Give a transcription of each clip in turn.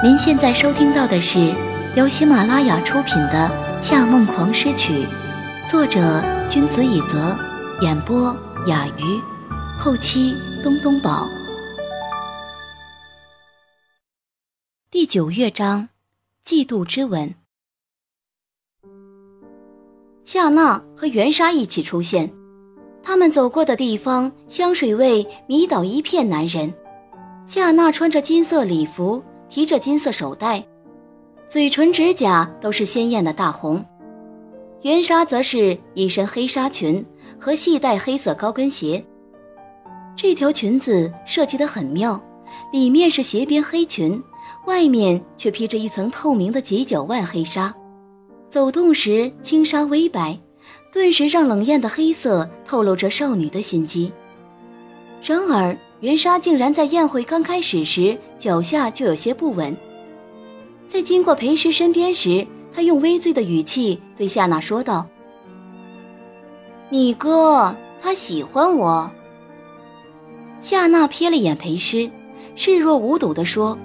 您现在收听到的是由喜马拉雅出品的《夏梦狂诗曲》，作者君子以泽，演播雅鱼，后期东东宝。第九乐章，嫉妒之吻。夏娜和袁莎一起出现，他们走过的地方，香水味迷倒一片男人。夏娜穿着金色礼服。提着金色手袋，嘴唇、指甲都是鲜艳的大红。袁莎则是一身黑纱裙和细带黑色高跟鞋。这条裙子设计得很妙，里面是斜边黑裙，外面却披着一层透明的几角腕黑纱，走动时轻纱微摆，顿时让冷艳的黑色透露着少女的心机。然而。袁莎竟然在宴会刚开始时脚下就有些不稳。在经过裴师身边时，他用微醉的语气对夏娜说道：“你哥他喜欢我。”夏娜瞥了眼裴诗，视若无睹地说：“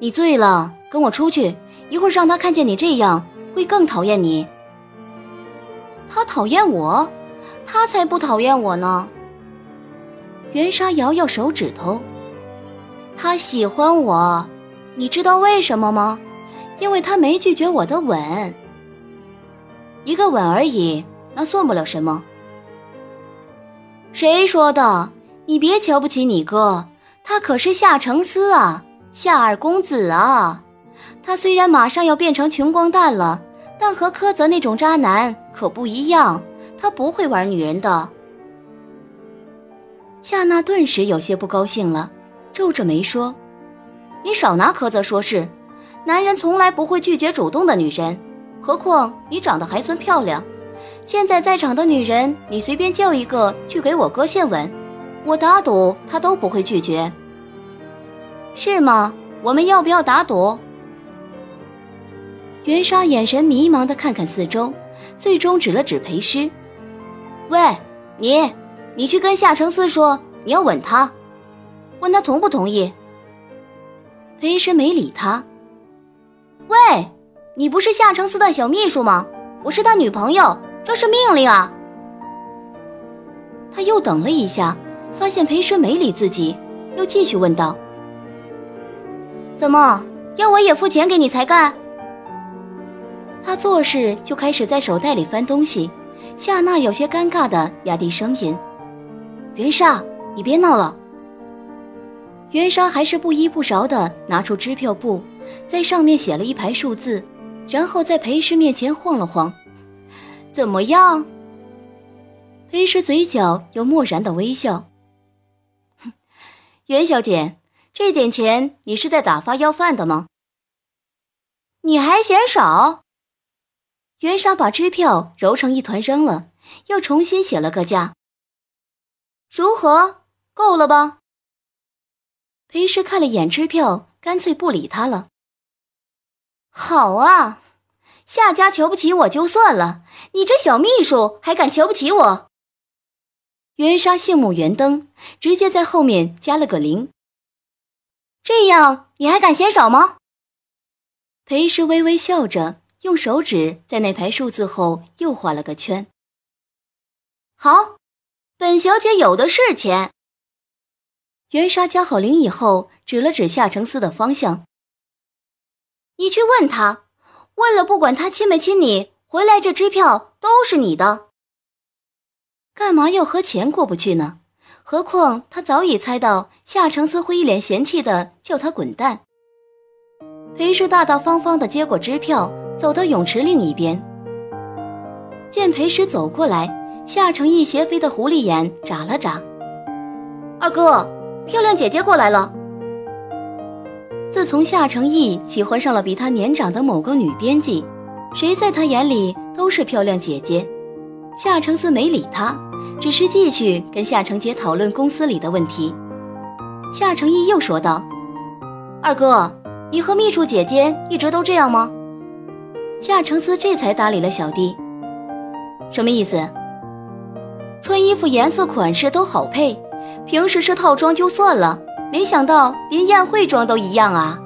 你醉了，跟我出去，一会儿让他看见你这样，会更讨厌你。”他讨厌我？他才不讨厌我呢！袁莎摇摇手指头，他喜欢我，你知道为什么吗？因为他没拒绝我的吻，一个吻而已，那算不了什么。谁说的？你别瞧不起你哥，他可是夏承思啊，夏二公子啊。他虽然马上要变成穷光蛋了，但和柯泽那种渣男可不一样，他不会玩女人的。夏娜顿时有些不高兴了，皱着眉说：“你少拿苛责说事，男人从来不会拒绝主动的女人，何况你长得还算漂亮。现在在场的女人，你随便叫一个去给我哥献吻，我打赌他都不会拒绝，是吗？我们要不要打赌？”袁莎眼神迷茫的看看四周，最终指了指裴诗：“喂，你。”你去跟夏承思说，你要吻他，问他同不同意。裴师没理他。喂，你不是夏承思的小秘书吗？我是他女朋友，这是命令啊！他又等了一下，发现裴师没理自己，又继续问道：“怎么要我也付钱给你才干？”他做事就开始在手袋里翻东西。夏娜有些尴尬的压低声音。袁莎，你别闹了。袁莎还是不依不饶的拿出支票簿，在上面写了一排数字，然后在裴师面前晃了晃。怎么样？裴师嘴角有漠然的微笑。袁小姐，这点钱你是在打发要饭的吗？你还嫌少？袁莎把支票揉成一团扔了，又重新写了个价。如何？够了吧？裴师看了眼支票，干脆不理他了。好啊，夏家瞧不起我就算了，你这小秘书还敢瞧不起我？袁莎杏目圆瞪，直接在后面加了个零。这样你还敢嫌少吗？裴师微微笑着，用手指在那排数字后又画了个圈。好。本小姐有的是钱。袁莎加好零以后，指了指夏承思的方向：“你去问他，问了不管他亲没亲你，回来这支票都是你的。干嘛要和钱过不去呢？何况他早已猜到夏承思会一脸嫌弃的叫他滚蛋。”裴氏大大方方的接过支票，走到泳池另一边，见裴师走过来。夏承义斜飞的狐狸眼眨了眨，二哥，漂亮姐姐过来了。自从夏承义喜欢上了比他年长的某个女编辑，谁在他眼里都是漂亮姐姐。夏承思没理他，只是继续跟夏承杰讨论公司里的问题。夏承义又说道：“二哥，你和秘书姐姐一直都这样吗？”夏承思这才搭理了小弟：“什么意思？”穿衣服颜色款式都好配，平时是套装就算了，没想到连宴会装都一样啊！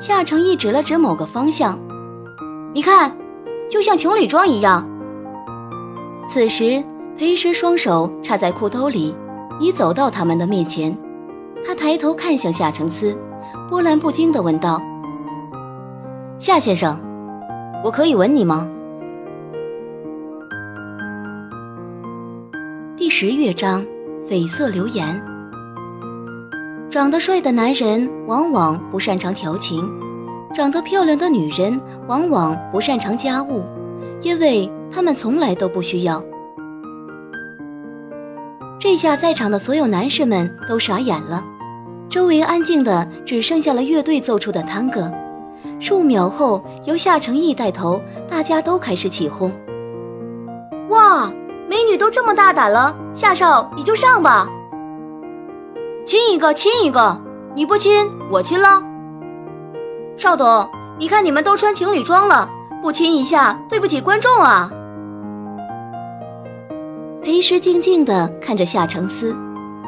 夏承义指了指某个方向，你看，就像情侣装一样。此时，裴师双手插在裤兜里，已走到他们的面前。他抬头看向夏承思，波澜不惊地问道：“夏先生，我可以吻你吗？”第十乐章，绯色流言。长得帅的男人往往不擅长调情，长得漂亮的女人往往不擅长家务，因为他们从来都不需要。这下在场的所有男士们都傻眼了，周围安静的只剩下了乐队奏出的探戈。数秒后，由夏承义带头，大家都开始起哄。哇，美女都这么大胆了，夏少你就上吧，亲一个亲一个，你不亲我亲了。邵董，你看你们都穿情侣装了，不亲一下对不起观众啊。裴时静静地看着夏承思，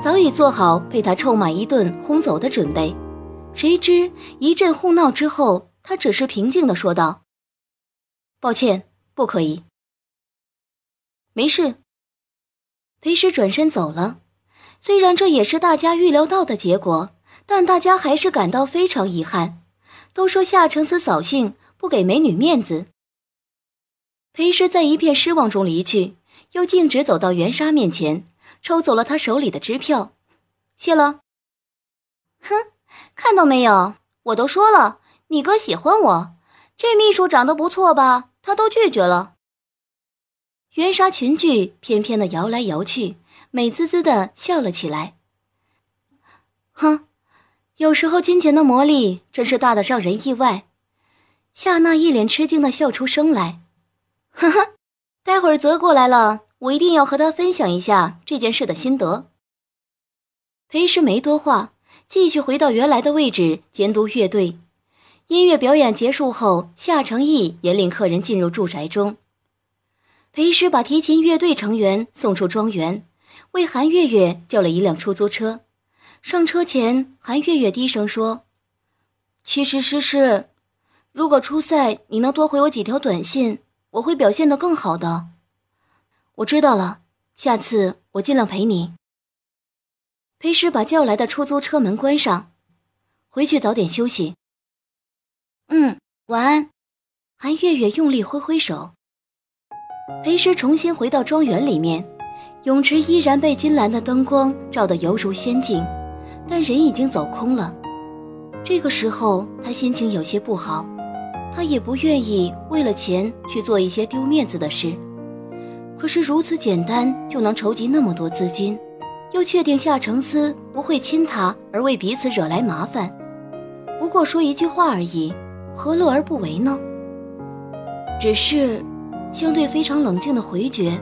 早已做好被他臭骂一顿轰走的准备。谁知一阵哄闹之后，他只是平静地说道：“抱歉，不可以。”没事。裴时转身走了。虽然这也是大家预料到的结果，但大家还是感到非常遗憾。都说夏承思扫兴，不给美女面子。裴时在一片失望中离去。又径直走到袁莎面前，抽走了她手里的支票，谢了。哼，看到没有？我都说了，你哥喜欢我，这秘书长得不错吧？他都拒绝了。袁莎裙裾翩翩的摇来摇去，美滋滋的笑了起来。哼，有时候金钱的魔力真是大的让人意外。夏娜一脸吃惊的笑出声来，呵呵。待会儿泽过来了，我一定要和他分享一下这件事的心得。裴师没多话，继续回到原来的位置监督乐队。音乐表演结束后，夏成义引领客人进入住宅中。裴师把提琴乐队成员送出庄园，为韩月月叫了一辆出租车。上车前，韩月月低声说：“其实诗诗，如果初赛你能多回我几条短信。”我会表现得更好的。我知道了，下次我尽量陪你。裴师把叫来的出租车门关上，回去早点休息。嗯，晚安。韩月月用力挥挥手。裴师重新回到庄园里面，泳池依然被金蓝的灯光照得犹如仙境，但人已经走空了。这个时候，他心情有些不好。他也不愿意为了钱去做一些丢面子的事，可是如此简单就能筹集那么多资金，又确定夏承思不会亲他而为彼此惹来麻烦，不过说一句话而已，何乐而不为呢？只是，相对非常冷静的回绝，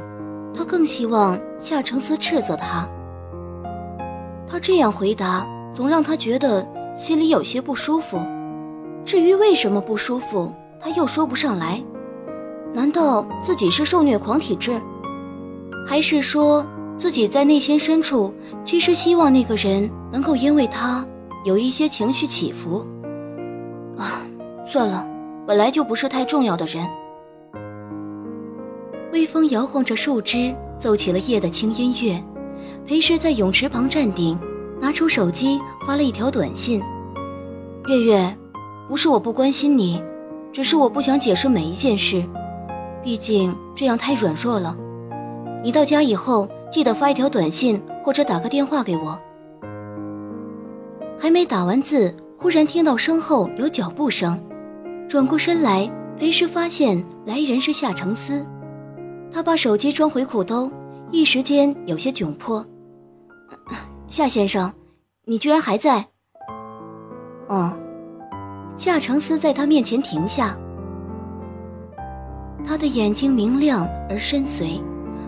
他更希望夏承思斥责他。他这样回答，总让他觉得心里有些不舒服。至于为什么不舒服，他又说不上来。难道自己是受虐狂体质，还是说自己在内心深处其实希望那个人能够因为他有一些情绪起伏？啊，算了，本来就不是太重要的人。微风摇晃着树枝，奏起了夜的轻音乐。裴诗在泳池旁站定，拿出手机发了一条短信：“月月。”不是我不关心你，只是我不想解释每一件事，毕竟这样太软弱了。你到家以后记得发一条短信或者打个电话给我。还没打完字，忽然听到身后有脚步声，转过身来，裴时发现来人是夏承思。他把手机装回裤兜，一时间有些窘迫。夏先生，你居然还在？嗯。夏承思在他面前停下，他的眼睛明亮而深邃，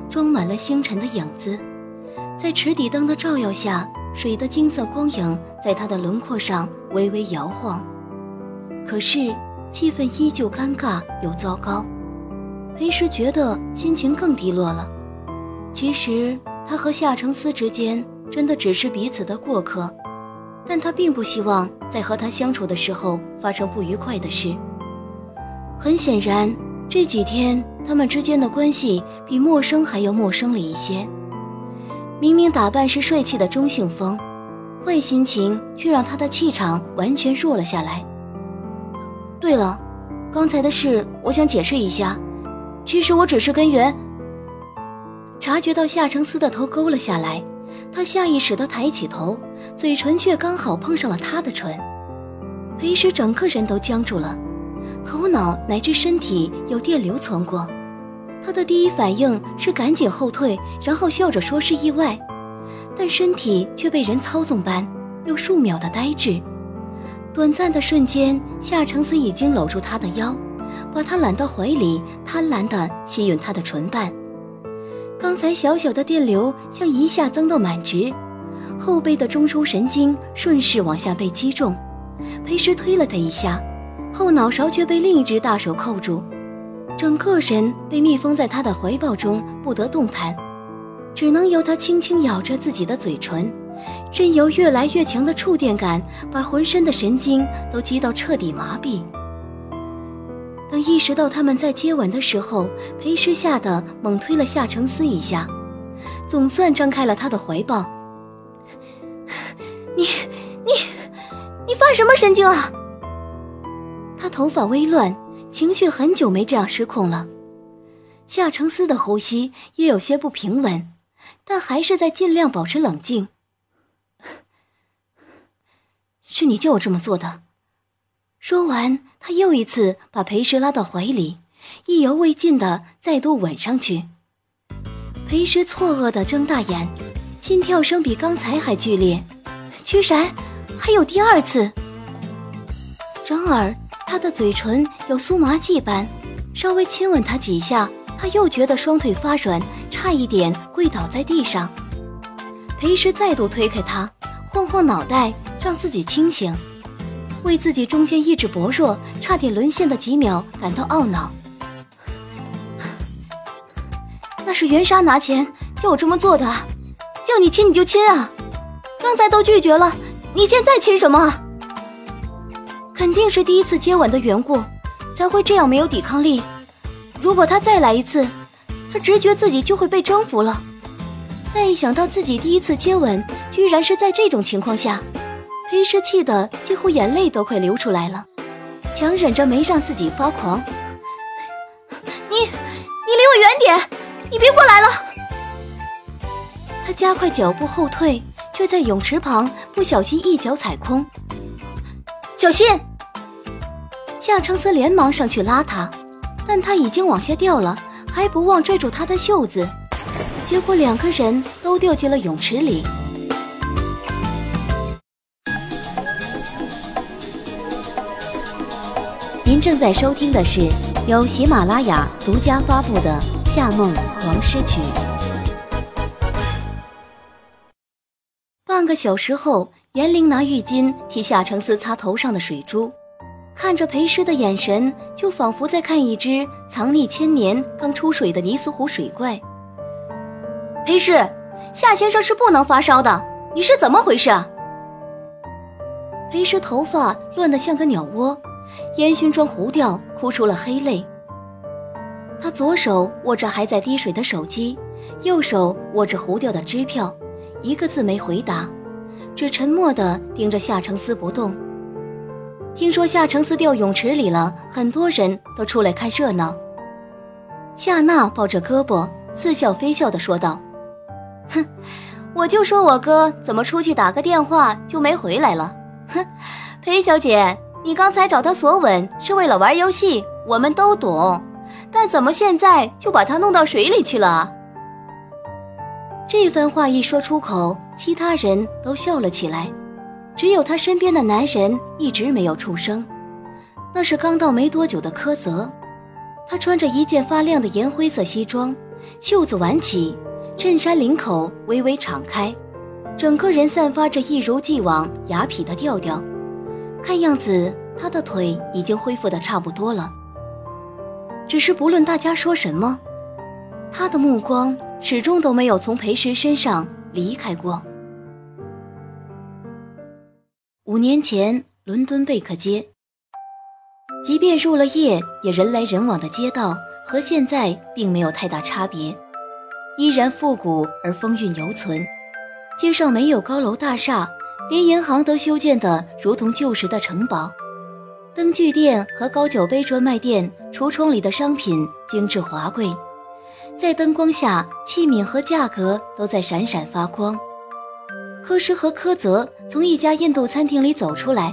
装满了星辰的影子，在池底灯的照耀下，水的金色光影在他的轮廓上微微摇晃。可是气氛依旧尴尬又糟糕，裴时觉得心情更低落了。其实他和夏承思之间真的只是彼此的过客。但他并不希望在和他相处的时候发生不愉快的事。很显然，这几天他们之间的关系比陌生还要陌生了一些。明明打扮是帅气的中性风，坏心情却让他的气场完全弱了下来。对了，刚才的事我想解释一下，其实我只是根源。察觉到夏承思的头勾了下来。他下意识地抬起头，嘴唇却刚好碰上了他的唇，裴时整个人都僵住了，头脑乃至身体有电流窜过。他的第一反应是赶紧后退，然后笑着说是意外，但身体却被人操纵般，又数秒的呆滞。短暂的瞬间，夏承思已经搂住他的腰，把他揽到怀里，贪婪地吸吮他的唇瓣。刚才小小的电流像一下增到满值，后背的中枢神经顺势往下被击中，裴时推了他一下，后脑勺却被另一只大手扣住，整个人被密封在他的怀抱中，不得动弹，只能由他轻轻咬着自己的嘴唇，任由越来越强的触电感把浑身的神经都击到彻底麻痹。等意识到他们在接吻的时候，裴诗吓得猛推了夏承思一下，总算张开了他的怀抱。你你你发什么神经啊？他头发微乱，情绪很久没这样失控了。夏承思的呼吸也有些不平稳，但还是在尽量保持冷静。是你叫我这么做的。说完，他又一次把裴石拉到怀里，意犹未尽的再度吻上去。裴石错愕的睁大眼，心跳声比刚才还剧烈。居然还有第二次！然而他的嘴唇有酥麻剂般，稍微亲吻他几下，他又觉得双腿发软，差一点跪倒在地上。裴石再度推开他，晃晃脑袋，让自己清醒。为自己中间意志薄弱、差点沦陷的几秒感到懊恼。那是袁莎拿钱叫我这么做的，叫你亲你就亲啊！刚才都拒绝了，你现在亲什么？肯定是第一次接吻的缘故，才会这样没有抵抗力。如果他再来一次，他直觉自己就会被征服了。但一想到自己第一次接吻居然是在这种情况下，裴时气得几乎眼泪都快流出来了，强忍着没让自己发狂。你，你离我远点！你别过来了！他加快脚步后退，却在泳池旁不小心一脚踩空。小心！夏承思连忙上去拉他，但他已经往下掉了，还不忘拽住他的袖子，结果两个人都掉进了泳池里。正在收听的是由喜马拉雅独家发布的《夏梦王诗曲》。半个小时后，严玲拿浴巾替夏承思擦头上的水珠，看着裴师的眼神，就仿佛在看一只藏匿千年、刚出水的尼斯湖水怪。裴师，夏先生是不能发烧的，你是怎么回事啊？裴师头发乱得像个鸟窝。烟熏妆糊掉，哭出了黑泪。他左手握着还在滴水的手机，右手握着糊掉的支票，一个字没回答，只沉默地盯着夏承思不动。听说夏承思掉泳池里了，很多人都出来看热闹。夏娜抱着胳膊，似笑非笑地说道：“哼，我就说我哥怎么出去打个电话就没回来了。哼，裴小姐。”你刚才找他索吻是为了玩游戏，我们都懂，但怎么现在就把他弄到水里去了？这番话一说出口，其他人都笑了起来，只有他身边的男人一直没有出声。那是刚到没多久的柯泽，他穿着一件发亮的盐灰色西装，袖子挽起，衬衫领口微微敞开，整个人散发着一如既往雅痞的调调。看样子，他的腿已经恢复的差不多了。只是不论大家说什么，他的目光始终都没有从裴时身上离开过。五年前，伦敦贝克街。即便入了夜，也人来人往的街道和现在并没有太大差别，依然复古而风韵犹存。街上没有高楼大厦，连银行都修建得如同旧时的城堡。灯具店和高脚杯专卖店橱窗里的商品精致华贵，在灯光下，器皿和价格都在闪闪发光。柯诗和柯泽从一家印度餐厅里走出来，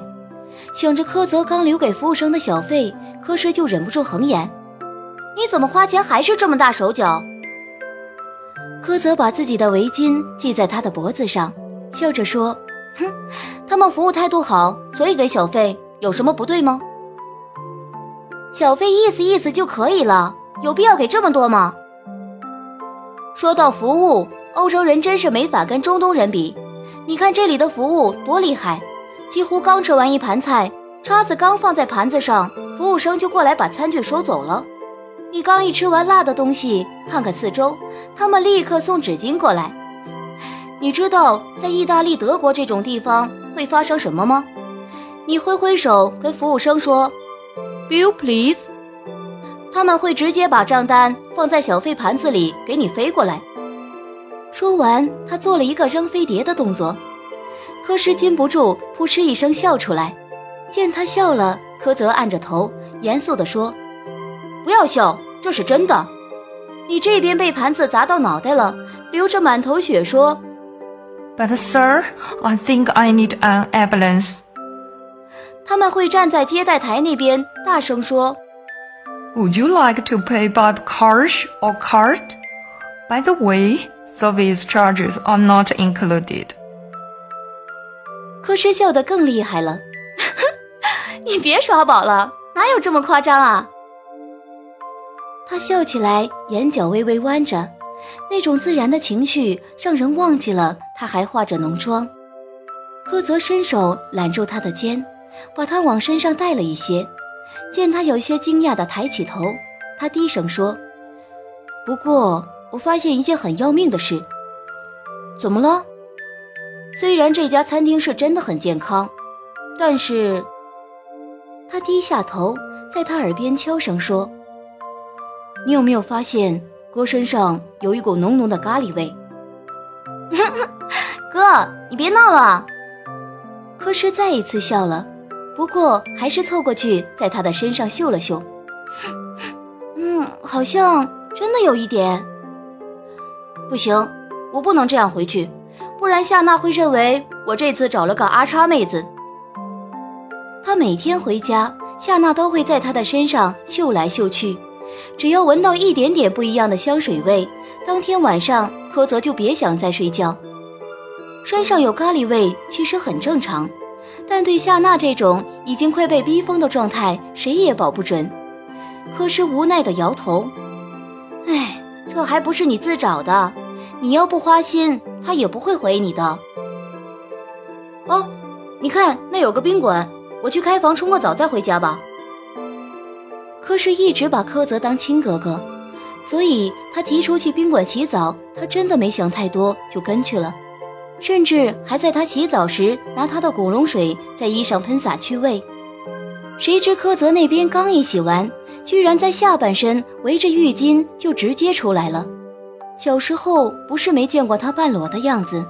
想着柯泽刚留给服务生的小费，柯诗就忍不住横眼：“你怎么花钱还是这么大手脚？”柯泽把自己的围巾系在他的脖子上，笑着说：“哼，他们服务态度好，所以给小费，有什么不对吗？小费意思意思就可以了，有必要给这么多吗？”说到服务，欧洲人真是没法跟中东人比。你看这里的服务多厉害，几乎刚吃完一盘菜，叉子刚放在盘子上，服务生就过来把餐具收走了。你刚一吃完辣的东西，看看四周，他们立刻送纸巾过来。你知道在意大利、德国这种地方会发生什么吗？你挥挥手跟服务生说，Bill please，他们会直接把账单放在小费盘子里给你飞过来。说完，他做了一个扔飞碟的动作，柯诗禁不住扑哧一声笑出来。见他笑了，柯泽按着头，严肃地说：“不要笑，这是真的。你这边被盘子砸到脑袋了，流着满头血，说 ：‘But sir, I think I need an ambulance。’他们会站在接待台那边，大声说：‘Would you like to pay by cash or card? By the way。’ Service charges are not included。柯诗笑得更厉害了，你别耍宝了，哪有这么夸张啊？他笑起来，眼角微微弯着， 那种自然的情绪让人忘记了他还化着浓妆。柯泽伸手揽住他的肩，把他往身上带了一些。见他有些惊讶地抬起头，他低声说：“不过。”我发现一件很要命的事。怎么了？虽然这家餐厅是真的很健康，但是……他低下头，在他耳边悄声说：“你有没有发现哥身上有一股浓浓的咖喱味？” 哥，你别闹了。柯诗再一次笑了，不过还是凑过去在他的身上嗅了嗅。嗯，好像真的有一点。不行，我不能这样回去，不然夏娜会认为我这次找了个阿叉妹子。他每天回家，夏娜都会在他的身上嗅来嗅去，只要闻到一点点不一样的香水味，当天晚上柯泽就别想再睡觉。身上有咖喱味其实很正常，但对夏娜这种已经快被逼疯的状态，谁也保不准。柯诗无奈地摇头，唉。这还不是你自找的，你要不花心，他也不会回你的。哦，你看那有个宾馆，我去开房冲个澡再回家吧。柯氏一直把柯泽当亲哥哥，所以他提出去宾馆洗澡，他真的没想太多就跟去了，甚至还在他洗澡时拿他的古龙水在衣上喷洒去味。谁知柯泽那边刚一洗完。居然在下半身围着浴巾就直接出来了。小时候不是没见过他半裸的样子，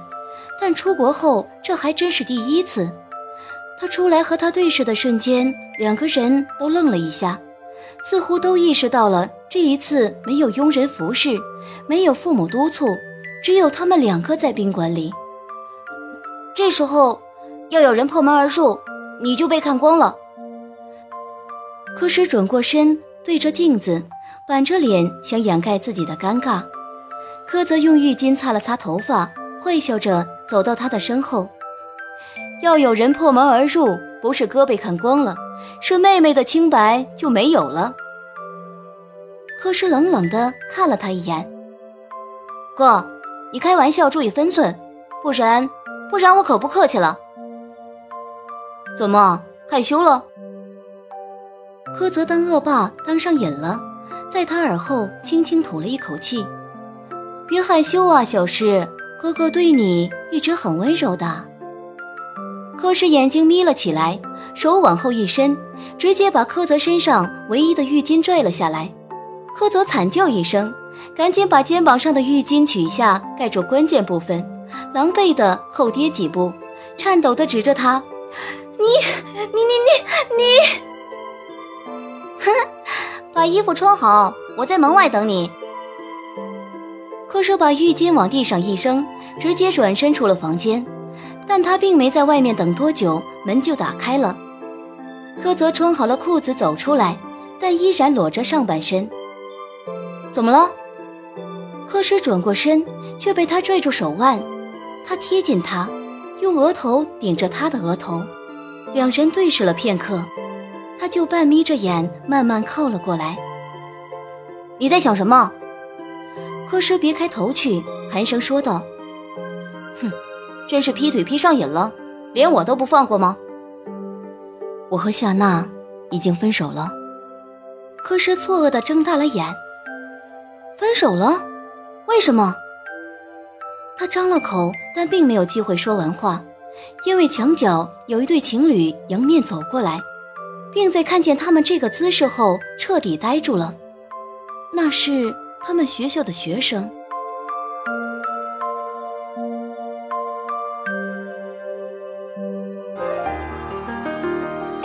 但出国后这还真是第一次。他出来和他对视的瞬间，两个人都愣了一下，似乎都意识到了这一次没有佣人服侍，没有父母督促，只有他们两个在宾馆里。这时候要有人破门而入，你就被看光了。可是转过身。对着镜子，板着脸想掩盖自己的尴尬。柯泽用浴巾擦了擦头发，坏笑着走到他的身后。要有人破门而入，不是哥被看光了，是妹妹的清白就没有了。柯诗冷冷地看了他一眼：“哥，你开玩笑注意分寸，不然不然我可不客气了。怎么害羞了？”柯泽当恶霸当上瘾了，在他耳后轻轻吐了一口气：“别害羞啊，小诗，哥哥对你一直很温柔的。”柯诗眼睛眯了起来，手往后一伸，直接把柯泽身上唯一的浴巾拽了下来。柯泽惨叫一声，赶紧把肩膀上的浴巾取下，盖住关键部分，狼狈的后跌几步，颤抖的指着他：“你、你、你、你、你！哼，把衣服穿好，我在门外等你。”柯舍把浴巾往地上一扔，直接转身出了房间。但他并没在外面等多久，门就打开了。柯泽穿好了裤子走出来，但依然裸着上半身。怎么了？柯诗转过身，却被他拽住手腕。他贴近他，用额头顶着他的额头，两人对视了片刻，他就半眯着眼，慢慢靠了过来。你在想什么？柯诗别开头去，寒声说道：“。”真是劈腿劈上瘾了，连我都不放过吗？我和夏娜已经分手了。柯诗错愕地睁大了眼。分手了？为什么？他张了口，但并没有机会说完话，因为墙角有一对情侣迎面走过来，并在看见他们这个姿势后彻底呆住了。那是他们学校的学生。